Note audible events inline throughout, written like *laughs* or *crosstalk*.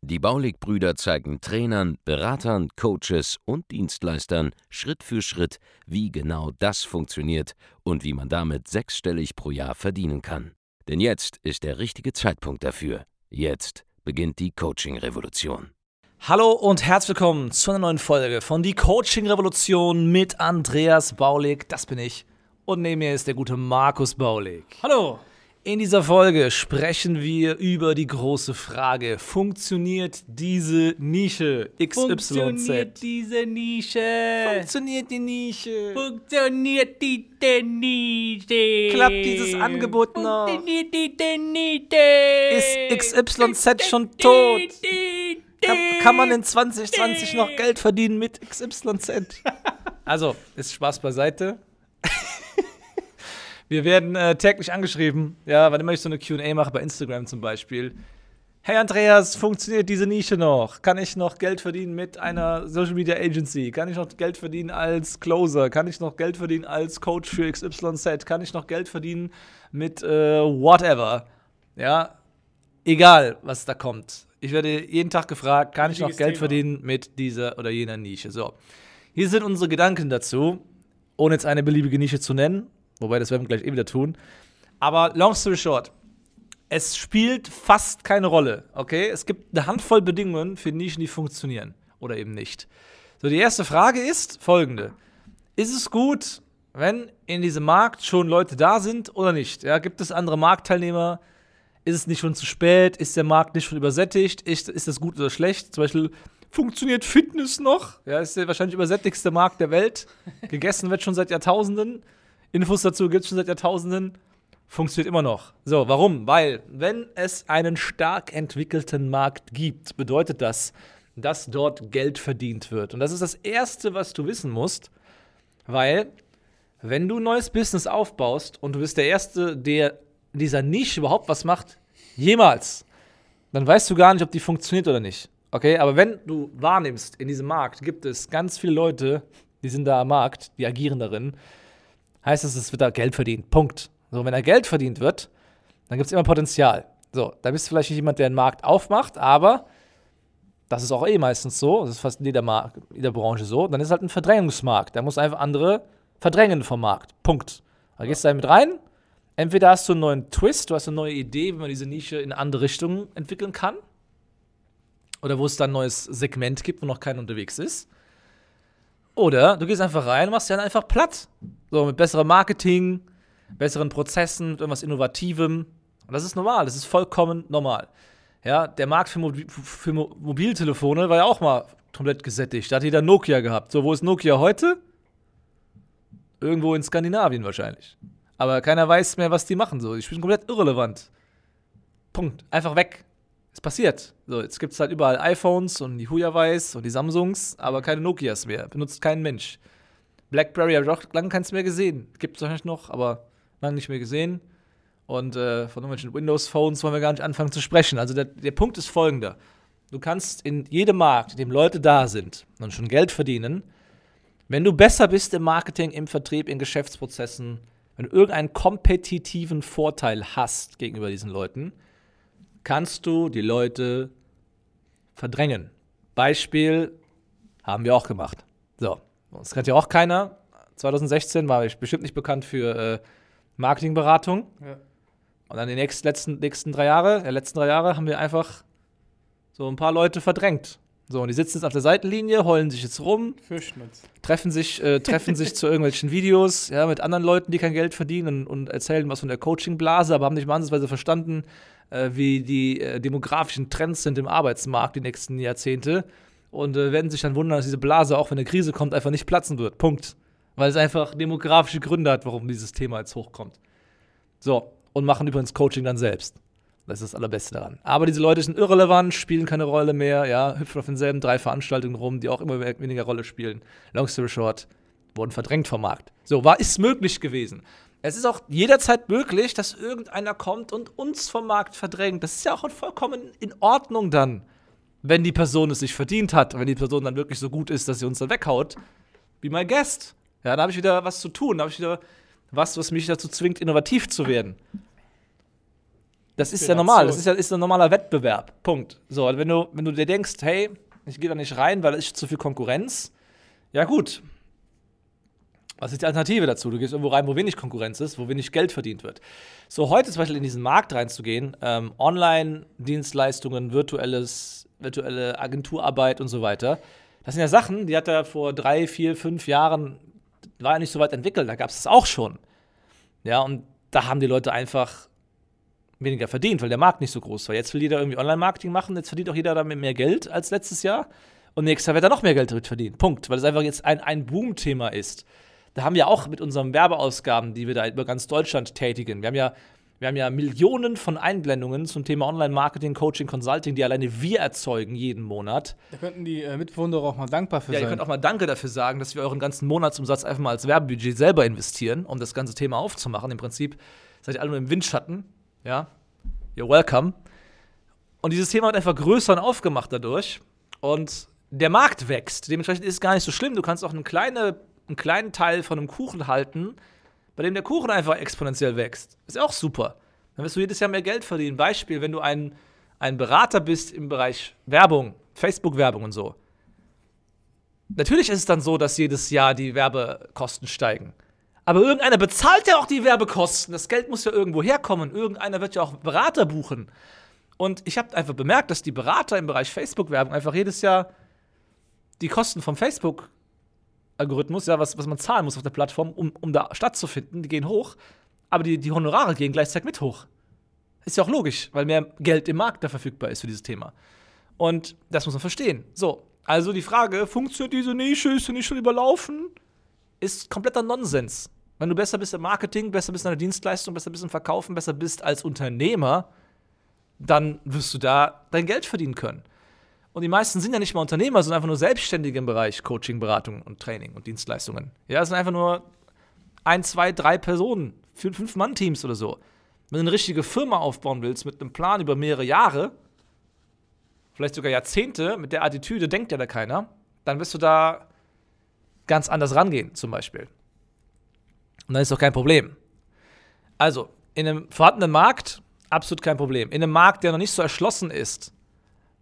Die Baulig-Brüder zeigen Trainern, Beratern, Coaches und Dienstleistern Schritt für Schritt, wie genau das funktioniert und wie man damit sechsstellig pro Jahr verdienen kann. Denn jetzt ist der richtige Zeitpunkt dafür. Jetzt beginnt die Coaching-Revolution. Hallo und herzlich willkommen zu einer neuen Folge von Die Coaching Revolution mit Andreas Baulig. Das bin ich. Und neben mir ist der gute Markus Baulig. Hallo. In dieser Folge sprechen wir über die große Frage: Funktioniert diese Nische XYZ? Funktioniert diese Nische? Funktioniert die Nische? Funktioniert die denn Nische? Klappt dieses Angebot noch? Funktioniert die denn Nische? Ist XYZ schon tot? Kann, kann man in 2020 noch Geld verdienen mit XYZ? *laughs* Also, ist Spaß beiseite. Wir werden äh, täglich angeschrieben, ja, wann immer ich so eine QA mache, bei Instagram zum Beispiel. Hey Andreas, funktioniert diese Nische noch? Kann ich noch Geld verdienen mit einer Social Media Agency? Kann ich noch Geld verdienen als Closer? Kann ich noch Geld verdienen als Coach für XYZ? Kann ich noch Geld verdienen mit äh, whatever? Ja, egal, was da kommt. Ich werde jeden Tag gefragt, kann ich noch Geld Thema. verdienen mit dieser oder jener Nische? So, hier sind unsere Gedanken dazu, ohne jetzt eine beliebige Nische zu nennen, wobei das werden wir gleich eh wieder tun. Aber long story short, es spielt fast keine Rolle, okay? Es gibt eine Handvoll Bedingungen für Nischen, die funktionieren oder eben nicht. So, die erste Frage ist folgende: Ist es gut, wenn in diesem Markt schon Leute da sind oder nicht? Ja, gibt es andere Marktteilnehmer? Ist es nicht schon zu spät? Ist der Markt nicht schon übersättigt? Ist, ist das gut oder schlecht? Zum Beispiel, funktioniert Fitness noch? Ja, ist der wahrscheinlich übersättigste Markt der Welt. Gegessen wird schon seit Jahrtausenden. Infos dazu gibt es schon seit Jahrtausenden. Funktioniert immer noch. So, warum? Weil, wenn es einen stark entwickelten Markt gibt, bedeutet das, dass dort Geld verdient wird. Und das ist das Erste, was du wissen musst, weil, wenn du ein neues Business aufbaust und du bist der Erste, der in dieser Nische überhaupt was macht, jemals, dann weißt du gar nicht, ob die funktioniert oder nicht. Okay, aber wenn du wahrnimmst, in diesem Markt gibt es ganz viele Leute, die sind da am Markt, die agieren darin, heißt es, es wird da Geld verdient. Punkt. So, wenn da Geld verdient wird, dann gibt es immer Potenzial. So, da bist du vielleicht nicht jemand, der einen Markt aufmacht, aber das ist auch eh meistens so, das ist fast in jeder, Markt, jeder Branche so, dann ist halt ein Verdrängungsmarkt. Da muss einfach andere verdrängen vom Markt. Punkt. Da gehst du da mit rein, entweder hast du einen neuen Twist, du hast eine neue Idee, wie man diese Nische in andere Richtung entwickeln kann, oder wo es dann ein neues Segment gibt, wo noch keiner unterwegs ist. Oder du gehst einfach rein und machst ja einfach platt. So, mit besserem Marketing, besseren Prozessen, mit irgendwas Innovativem. Und das ist normal, das ist vollkommen normal. Ja, der Markt für, Mobi für Mo Mobiltelefone war ja auch mal komplett gesättigt. Da hat jeder Nokia gehabt. So, wo ist Nokia heute? Irgendwo in Skandinavien wahrscheinlich. Aber keiner weiß mehr, was die machen. So, die spielen komplett irrelevant. Punkt. Einfach weg. Es passiert. So, jetzt gibt es halt überall iPhones und die Huawei's und die Samsungs, aber keine Nokias mehr. Benutzt kein Mensch. Blackberry habe ich auch lange keins mehr gesehen. Gibt es wahrscheinlich noch, aber lange nicht mehr gesehen. Und äh, von irgendwelchen Windows-Phones wollen wir gar nicht anfangen zu sprechen. Also der, der Punkt ist folgender. Du kannst in jedem Markt, in dem Leute da sind und schon Geld verdienen, wenn du besser bist im Marketing, im Vertrieb, in Geschäftsprozessen, wenn du irgendeinen kompetitiven Vorteil hast gegenüber diesen Leuten, kannst du die Leute verdrängen. Beispiel haben wir auch gemacht. So, uns kennt ja auch keiner. 2016 war ich bestimmt nicht bekannt für äh, Marketingberatung. Ja. Und dann die nächsten, letzten, nächsten drei Jahre, äh, letzten drei Jahre haben wir einfach so ein paar Leute verdrängt. So, und die sitzen jetzt auf der Seitenlinie, heulen sich jetzt rum, Fischnutz. treffen sich, äh, treffen sich zu irgendwelchen Videos, ja, mit anderen Leuten, die kein Geld verdienen und erzählen was von der Coaching-Blase, aber haben nicht wahnsinnsweise verstanden, äh, wie die äh, demografischen Trends sind im Arbeitsmarkt die nächsten Jahrzehnte und äh, werden sich dann wundern, dass diese Blase, auch wenn eine Krise kommt, einfach nicht platzen wird. Punkt. Weil es einfach demografische Gründe hat, warum dieses Thema jetzt hochkommt. So, und machen übrigens Coaching dann selbst. Das ist das Allerbeste daran. Aber diese Leute sind irrelevant, spielen keine Rolle mehr, ja, hüpfen auf denselben drei Veranstaltungen rum, die auch immer weniger Rolle spielen. Long story short, wurden verdrängt vom Markt. So, war ist möglich gewesen. Es ist auch jederzeit möglich, dass irgendeiner kommt und uns vom Markt verdrängt. Das ist ja auch vollkommen in Ordnung dann, wenn die Person es sich verdient hat, wenn die Person dann wirklich so gut ist, dass sie uns dann weghaut. Wie mein Guest. Ja, da habe ich wieder was zu tun, da habe ich wieder was, was mich dazu zwingt, innovativ zu werden. Das ist ja normal, das ist ja ist ein normaler Wettbewerb. Punkt. So, wenn du, wenn du dir denkst, hey, ich gehe da nicht rein, weil es ist zu viel Konkurrenz, ja gut. Was ist die Alternative dazu? Du gehst irgendwo rein, wo wenig Konkurrenz ist, wo wenig Geld verdient wird. So, heute zum Beispiel in diesen Markt reinzugehen, ähm, Online-Dienstleistungen, virtuelles, virtuelle Agenturarbeit und so weiter, das sind ja Sachen, die hat er vor drei, vier, fünf Jahren, war ja nicht so weit entwickelt, da gab es das auch schon. Ja, und da haben die Leute einfach weniger verdient, weil der Markt nicht so groß war. Jetzt will jeder irgendwie Online-Marketing machen, jetzt verdient auch jeder damit mehr Geld als letztes Jahr. Und nächstes Jahr wird er noch mehr Geld damit verdienen. Punkt. Weil es einfach jetzt ein, ein Boom-Thema ist. Da haben wir auch mit unseren Werbeausgaben, die wir da über ganz Deutschland tätigen. Wir haben ja, wir haben ja Millionen von Einblendungen zum Thema Online-Marketing, Coaching, Consulting, die alleine wir erzeugen jeden Monat. Da könnten die äh, Mitbewohner auch mal dankbar für Ja, ihr sein. könnt auch mal Danke dafür sagen, dass wir euren ganzen Monatsumsatz einfach mal als Werbebudget selber investieren, um das ganze Thema aufzumachen. Im Prinzip seid ihr alle nur im Windschatten. Ja, you're welcome. Und dieses Thema wird einfach größer und aufgemacht dadurch. Und der Markt wächst. Dementsprechend ist es gar nicht so schlimm. Du kannst auch eine kleine, einen kleinen Teil von einem Kuchen halten, bei dem der Kuchen einfach exponentiell wächst. Ist auch super. Dann wirst du jedes Jahr mehr Geld verdienen. Beispiel, wenn du ein, ein Berater bist im Bereich Werbung, Facebook-Werbung und so. Natürlich ist es dann so, dass jedes Jahr die Werbekosten steigen. Aber irgendeiner bezahlt ja auch die Werbekosten. Das Geld muss ja irgendwo herkommen. Irgendeiner wird ja auch Berater buchen. Und ich habe einfach bemerkt, dass die Berater im Bereich Facebook-Werbung einfach jedes Jahr die Kosten vom Facebook-Algorithmus, ja, was, was man zahlen muss auf der Plattform, um, um da stattzufinden, die gehen hoch. Aber die, die Honorare gehen gleichzeitig mit hoch. Ist ja auch logisch, weil mehr Geld im Markt da verfügbar ist für dieses Thema. Und das muss man verstehen. So, also die Frage, funktioniert diese Nische, ist sie nicht schon überlaufen? Ist kompletter Nonsens. Wenn du besser bist im Marketing, besser bist in der Dienstleistung, besser bist im Verkaufen, besser bist als Unternehmer, dann wirst du da dein Geld verdienen können. Und die meisten sind ja nicht mal Unternehmer, sondern einfach nur Selbstständige im Bereich Coaching, Beratung und Training und Dienstleistungen. Ja, es sind einfach nur ein, zwei, drei Personen, fünf, fünf Mann-Teams oder so. Wenn du eine richtige Firma aufbauen willst mit einem Plan über mehrere Jahre, vielleicht sogar Jahrzehnte, mit der Attitüde denkt ja da keiner, dann wirst du da ganz anders rangehen, zum Beispiel. Und dann ist doch kein Problem. Also, in einem vorhandenen Markt absolut kein Problem. In einem Markt, der noch nicht so erschlossen ist,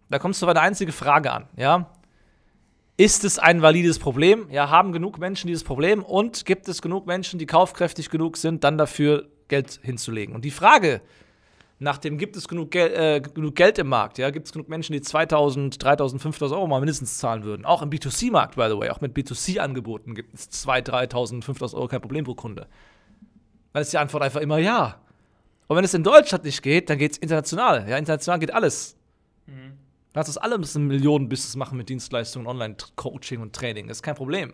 da kommst du auf eine einzige Frage an, ja? Ist es ein valides Problem? Ja, haben genug Menschen dieses Problem und gibt es genug Menschen, die kaufkräftig genug sind, dann dafür Geld hinzulegen? Und die Frage nach dem, gibt es genug, Gel äh, genug Geld im Markt? Ja, gibt es genug Menschen, die 2000, 3000, 5000 Euro mal mindestens zahlen würden? Auch im B2C-Markt, by the way, auch mit B2C-Angeboten gibt es 2.000, 3000, 5000 Euro kein Problem pro Kunde. Dann ist die Antwort einfach immer ja. Und wenn es in Deutschland nicht geht, dann geht es international. Ja, international geht alles. Lass uns alle ein Millionen-Business machen mit Dienstleistungen, Online-Coaching und Training. Das ist kein Problem.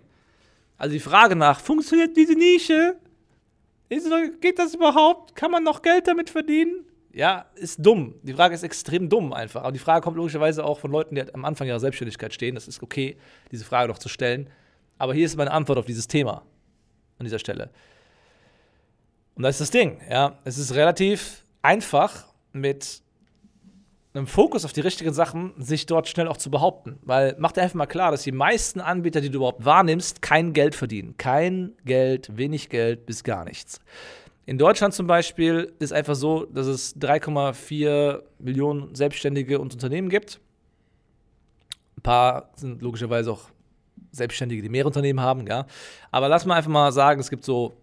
Also die Frage nach, funktioniert diese Nische? Geht das überhaupt? Kann man noch Geld damit verdienen? Ja, ist dumm. Die Frage ist extrem dumm einfach. Aber die Frage kommt logischerweise auch von Leuten, die am Anfang ihrer Selbstständigkeit stehen. Das ist okay, diese Frage noch zu stellen. Aber hier ist meine Antwort auf dieses Thema an dieser Stelle. Und das ist das Ding, ja. Es ist relativ einfach mit einem Fokus auf die richtigen Sachen, sich dort schnell auch zu behaupten. Weil mach dir einfach mal klar, dass die meisten Anbieter, die du überhaupt wahrnimmst, kein Geld verdienen. Kein Geld, wenig Geld bis gar nichts. In Deutschland zum Beispiel ist einfach so, dass es 3,4 Millionen Selbstständige und Unternehmen gibt. Ein paar sind logischerweise auch Selbstständige, die mehrere Unternehmen haben, ja. Aber lass mal einfach mal sagen, es gibt so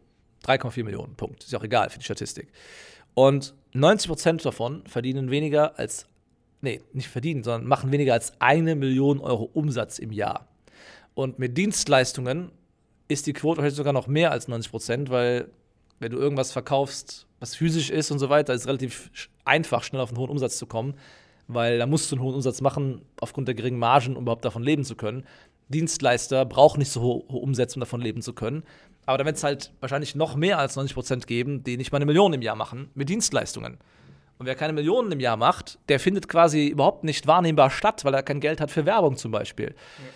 3,4 Millionen, Punkt. Ist ja auch egal für die Statistik. Und 90% davon verdienen weniger als, nee, nicht verdienen, sondern machen weniger als eine Million Euro Umsatz im Jahr. Und mit Dienstleistungen ist die Quote heute sogar noch mehr als 90%, weil wenn du irgendwas verkaufst, was physisch ist und so weiter, ist es relativ einfach, schnell auf einen hohen Umsatz zu kommen, weil da musst du einen hohen Umsatz machen, aufgrund der geringen Margen, um überhaupt davon leben zu können. Dienstleister brauchen nicht so ho- hohe Umsätze, um davon leben zu können. Aber da wird es halt wahrscheinlich noch mehr als 90% geben, die nicht mal eine Million im Jahr machen mit Dienstleistungen. Und wer keine Millionen im Jahr macht, der findet quasi überhaupt nicht wahrnehmbar statt, weil er kein Geld hat für Werbung zum Beispiel.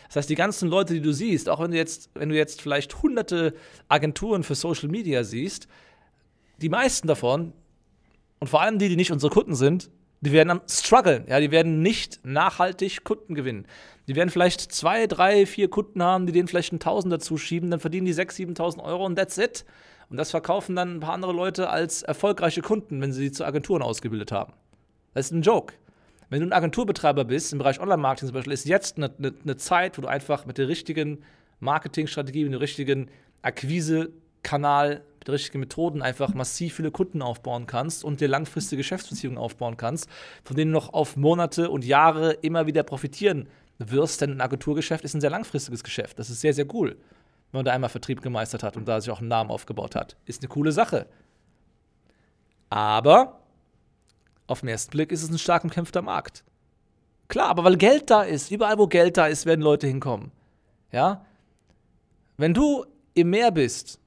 Das heißt, die ganzen Leute, die du siehst, auch wenn du jetzt, wenn du jetzt vielleicht hunderte Agenturen für Social Media siehst, die meisten davon und vor allem die, die nicht unsere Kunden sind, die werden am struggeln. Ja, die werden nicht nachhaltig Kunden gewinnen. Die werden vielleicht zwei, drei, vier Kunden haben, die denen vielleicht einen Tausend dazu schieben, dann verdienen die 6.000, 7.000 Euro und that's it. Und das verkaufen dann ein paar andere Leute als erfolgreiche Kunden, wenn sie sie zu Agenturen ausgebildet haben. Das ist ein Joke. Wenn du ein Agenturbetreiber bist, im Bereich Online-Marketing zum Beispiel, ist jetzt eine, eine, eine Zeit, wo du einfach mit der richtigen Marketingstrategie, mit dem richtigen Akquise-Kanal, mit den richtigen Methoden einfach massiv viele Kunden aufbauen kannst und dir langfristige Geschäftsbeziehungen aufbauen kannst, von denen du noch auf Monate und Jahre immer wieder profitieren wirst, denn ein Agenturgeschäft ist ein sehr langfristiges Geschäft. Das ist sehr, sehr cool, wenn man da einmal Vertrieb gemeistert hat und da sich auch einen Namen aufgebaut hat. Ist eine coole Sache. Aber auf den ersten Blick ist es ein stark umkämpfter Markt. Klar, aber weil Geld da ist, überall wo Geld da ist, werden Leute hinkommen. Ja? Wenn du im Meer bist,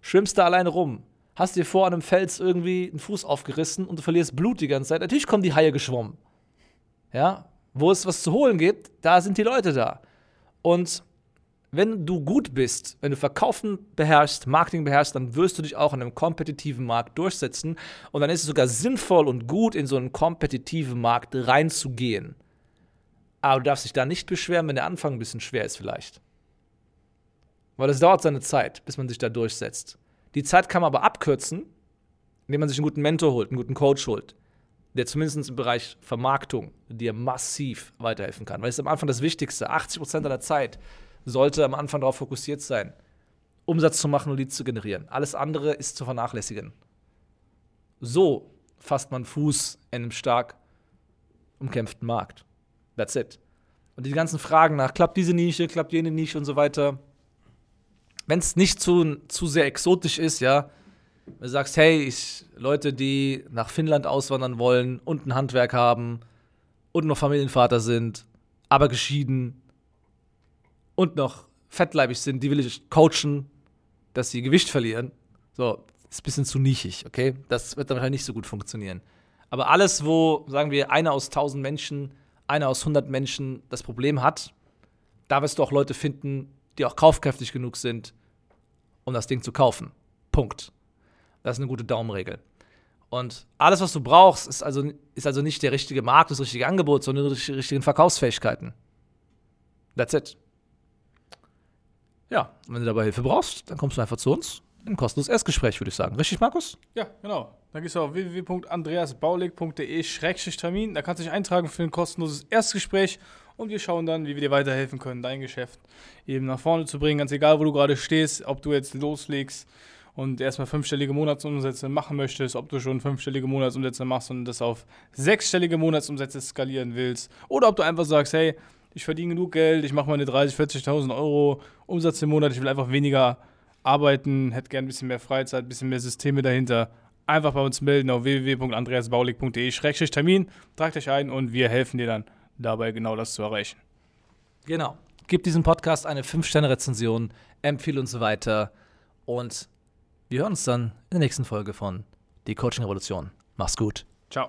schwimmst da alleine rum, hast dir vor einem Fels irgendwie einen Fuß aufgerissen und du verlierst Blut die ganze Zeit, natürlich kommen die Haie geschwommen. Ja? Wo es was zu holen gibt, da sind die Leute da. Und wenn du gut bist, wenn du Verkaufen beherrschst, Marketing beherrschst, dann wirst du dich auch in einem kompetitiven Markt durchsetzen. Und dann ist es sogar sinnvoll und gut, in so einen kompetitiven Markt reinzugehen. Aber du darfst dich da nicht beschweren, wenn der Anfang ein bisschen schwer ist, vielleicht. Weil es dauert seine Zeit, bis man sich da durchsetzt. Die Zeit kann man aber abkürzen, indem man sich einen guten Mentor holt, einen guten Coach holt, der zumindest im Bereich Vermarktung dir massiv weiterhelfen kann. Weil es am Anfang das Wichtigste. 80% deiner Zeit sollte am Anfang darauf fokussiert sein, Umsatz zu machen und Leads zu generieren. Alles andere ist zu vernachlässigen. So fasst man Fuß in einem stark umkämpften Markt. That's it. Und die ganzen Fragen nach, klappt diese Nische, klappt jene Nische und so weiter. Wenn es nicht zu, zu sehr exotisch ist, ja, wenn du sagst, hey, ich, Leute, die nach Finnland auswandern wollen und ein Handwerk haben und noch Familienvater sind, aber geschieden und noch fettleibig sind, die will ich coachen, dass sie Gewicht verlieren. So, ist ein bisschen zu nischig, okay? Das wird dann wahrscheinlich nicht so gut funktionieren. Aber alles, wo, sagen wir, einer aus 1000 Menschen, einer aus 100 Menschen das Problem hat, da wirst du auch Leute finden, die auch kaufkräftig genug sind, um das Ding zu kaufen. Punkt. Das ist eine gute Daumenregel. Und alles, was du brauchst, ist also, ist also nicht der richtige Markt, das richtige Angebot, sondern die richtigen Verkaufsfähigkeiten. That's it. Ja, und wenn du dabei Hilfe brauchst, dann kommst du einfach zu uns in ein kostenloses Erstgespräch, würde ich sagen. Richtig, Markus? Ja, genau. Dann gehst du auf www.andreasbaulig.de-termin. Da kannst du dich eintragen für ein kostenloses Erstgespräch und wir schauen dann, wie wir dir weiterhelfen können, dein Geschäft eben nach vorne zu bringen. Ganz egal, wo du gerade stehst, ob du jetzt loslegst und erstmal fünfstellige Monatsumsätze machen möchtest, ob du schon fünfstellige Monatsumsätze machst und das auf sechsstellige Monatsumsätze skalieren willst oder ob du einfach sagst, hey, ich verdiene genug Geld, ich mache meine 30.000, 40.000 Euro Umsatz im Monat, ich will einfach weniger arbeiten, hätte gern ein bisschen mehr Freizeit, ein bisschen mehr Systeme dahinter. Einfach bei uns melden auf www.andreasbaulig.de-termin, tragt euch ein und wir helfen dir dann dabei, genau das zu erreichen. Genau. Gib diesem Podcast eine 5-Sterne-Rezension, empfehle uns weiter und wir hören uns dann in der nächsten Folge von Die Coaching Revolution. Mach's gut. Ciao.